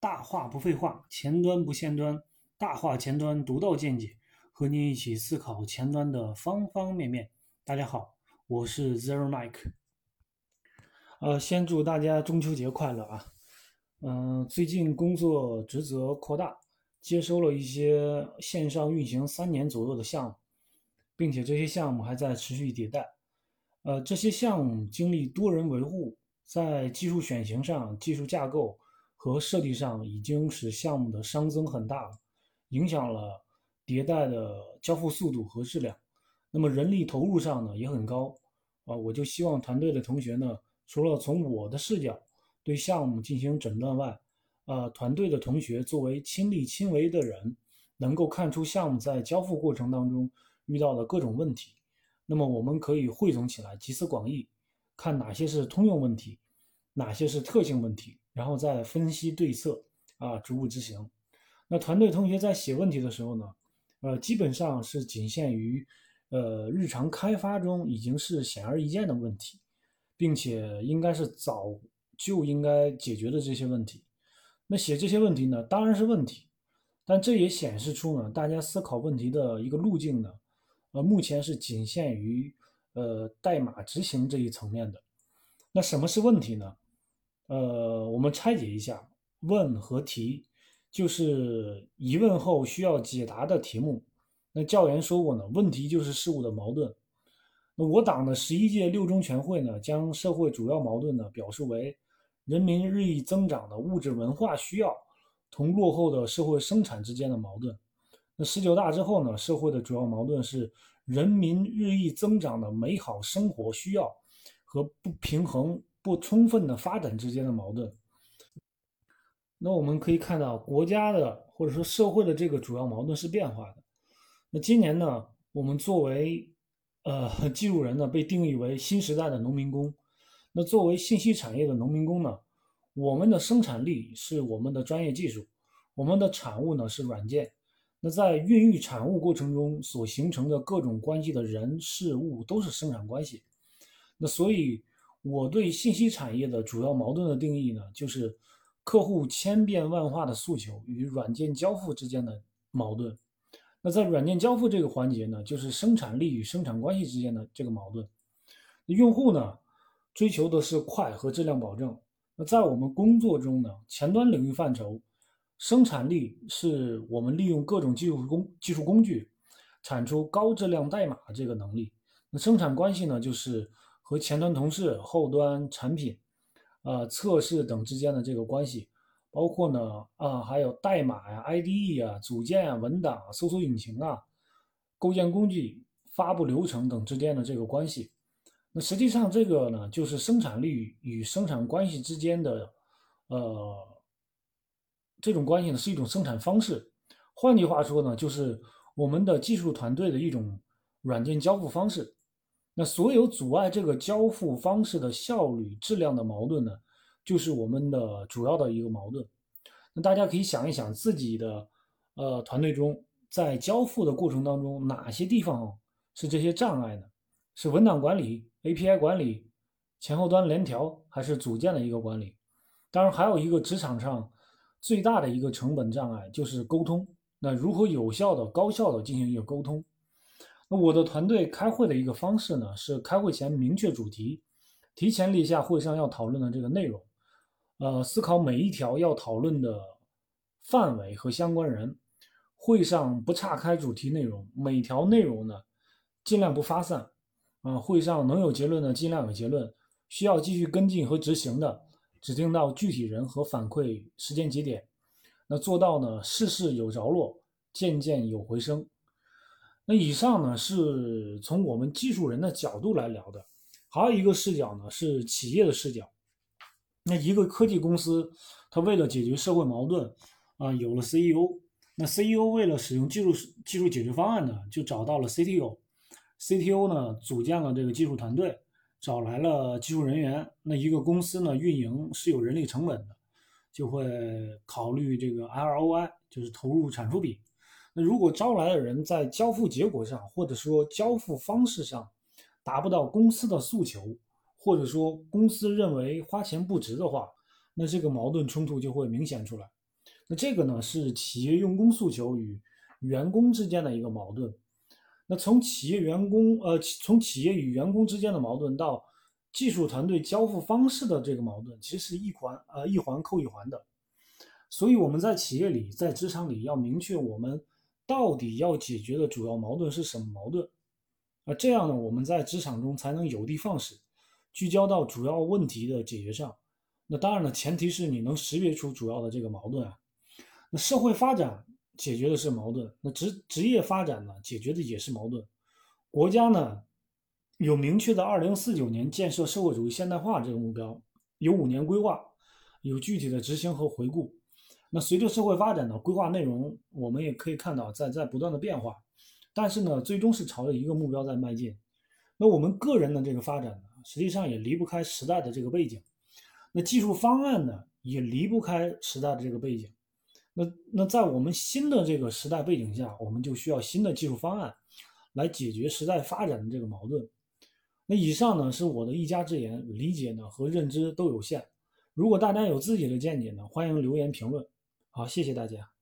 大话不废话，前端不限端，大话前端独到见解，和您一起思考前端的方方面面。大家好，我是 Zero Mike。呃，先祝大家中秋节快乐啊！嗯，最近工作职责扩大，接收了一些线上运行三年左右的项目，并且这些项目还在持续迭代。呃，这些项目经历多人维护。在技术选型上、技术架构和设计上，已经使项目的熵增很大了，影响了迭代的交付速度和质量。那么人力投入上呢，也很高啊。我就希望团队的同学呢，除了从我的视角对项目进行诊断外，呃，团队的同学作为亲力亲为的人，能够看出项目在交付过程当中遇到的各种问题。那么我们可以汇总起来，集思广益。看哪些是通用问题，哪些是特性问题，然后再分析对策啊，逐步执行。那团队同学在写问题的时候呢，呃，基本上是仅限于呃日常开发中已经是显而易见的问题，并且应该是早就应该解决的这些问题。那写这些问题呢，当然是问题，但这也显示出呢，大家思考问题的一个路径呢，呃，目前是仅限于。呃，代码执行这一层面的，那什么是问题呢？呃，我们拆解一下，问和题就是疑问后需要解答的题目。那教员说过呢，问题就是事物的矛盾。那我党的十一届六中全会呢，将社会主要矛盾呢表述为人民日益增长的物质文化需要同落后的社会生产之间的矛盾。那十九大之后呢，社会的主要矛盾是。人民日益增长的美好生活需要和不平衡、不充分的发展之间的矛盾。那我们可以看到，国家的或者说社会的这个主要矛盾是变化的。那今年呢，我们作为呃技术人呢，被定义为新时代的农民工。那作为信息产业的农民工呢，我们的生产力是我们的专业技术，我们的产物呢是软件。那在孕育产物过程中所形成的各种关系的人事物都是生产关系。那所以，我对信息产业的主要矛盾的定义呢，就是客户千变万化的诉求与软件交付之间的矛盾。那在软件交付这个环节呢，就是生产力与生产关系之间的这个矛盾。用户呢，追求的是快和质量保证。那在我们工作中呢，前端领域范畴。生产力是我们利用各种技术工技术工具产出高质量代码这个能力。那生产关系呢，就是和前端同事、后端产品、呃测试等之间的这个关系，包括呢啊还有代码呀、IDE 啊、组件啊、文档、啊搜索引擎啊、构建工具、发布流程等之间的这个关系。那实际上这个呢，就是生产力与生产关系之间的呃。这种关系呢是一种生产方式，换句话说呢，就是我们的技术团队的一种软件交付方式。那所有阻碍这个交付方式的效率、质量的矛盾呢，就是我们的主要的一个矛盾。那大家可以想一想自己的呃团队中，在交付的过程当中，哪些地方是这些障碍呢？是文档管理、API 管理、前后端联调，还是组件的一个管理？当然，还有一个职场上。最大的一个成本障碍就是沟通。那如何有效的、高效的进行一个沟通？我的团队开会的一个方式呢，是开会前明确主题，提前列下会上要讨论的这个内容，呃，思考每一条要讨论的范围和相关人。会上不岔开主题内容，每条内容呢尽量不发散。啊，会上能有结论的尽量有结论，需要继续跟进和执行的。指定到具体人和反馈时间节点，那做到呢事事有着落，件件有回声。那以上呢是从我们技术人的角度来聊的，还有一个视角呢是企业的视角。那一个科技公司，它为了解决社会矛盾啊，有了 CEO。那 CEO 为了使用技术技术解决方案呢，就找到了 CTO。CTO 呢组建了这个技术团队。找来了技术人员，那一个公司呢运营是有人力成本的，就会考虑这个 ROI，就是投入产出比。如果招来的人在交付结果上，或者说交付方式上达不到公司的诉求，或者说公司认为花钱不值的话，那这个矛盾冲突就会明显出来。那这个呢是企业用工诉求与员工之间的一个矛盾。那从企业员工呃从企业与员工之间的矛盾到技术团队交付方式的这个矛盾，其实一环呃一环扣一环的。所以我们在企业里在职场里要明确我们到底要解决的主要矛盾是什么矛盾。那这样呢，我们在职场中才能有的放矢，聚焦到主要问题的解决上。那当然了，前提是你能识别出主要的这个矛盾啊。那社会发展解决的是矛盾，那职职业发展呢，解决的也是矛盾。国家呢有明确的二零四九年建设社会主义现代化这个目标，有五年规划，有具体的执行和回顾。那随着社会发展的规划内容，我们也可以看到在在不断的变化。但是呢，最终是朝着一个目标在迈进。那我们个人的这个发展呢，实际上也离不开时代的这个背景。那技术方案呢，也离不开时代的这个背景。那那在我们新的这个时代背景下，我们就需要新的技术方案来解决时代发展的这个矛盾。那以上呢是我的一家之言，理解呢和认知都有限。如果大家有自己的见解呢，欢迎留言评论。好，谢谢大家。